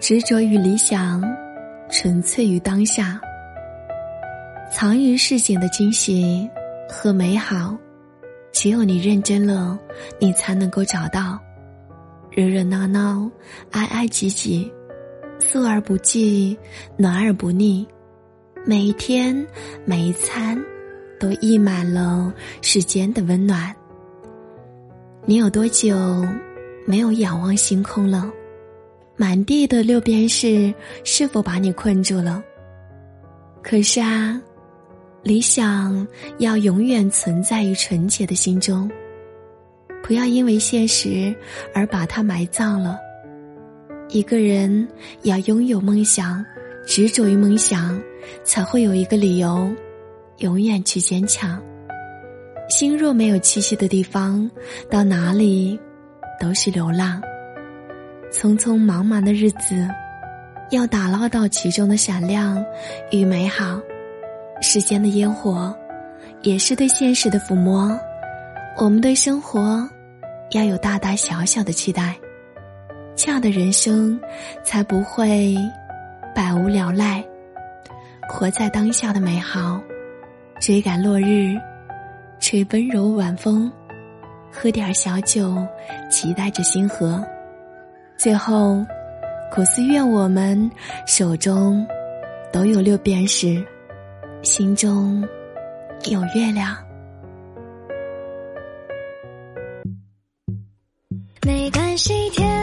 执着于理想，纯粹于当下。藏于世间的惊喜和美好，只有你认真了，你才能够找到。热热闹闹，挨挨挤挤，素而不忌，暖而不腻。每一天，每一餐，都溢满了世间的温暖。你有多久没有仰望星空了？满地的六便士是否把你困住了？可是啊。理想要永远存在于纯洁的心中，不要因为现实而把它埋葬了。一个人要拥有梦想，执着于梦想，才会有一个理由，永远去坚强。心若没有栖息的地方，到哪里都是流浪。匆匆忙忙的日子，要打捞到其中的闪亮与美好。世间的烟火，也是对现实的抚摸。我们对生活，要有大大小小的期待，这样的人生，才不会百无聊赖。活在当下的美好，追赶落日，吹温柔晚风，喝点小酒，期待着星河。最后，苦思愿我们手中都有六便士。心中有月亮。没关系，天。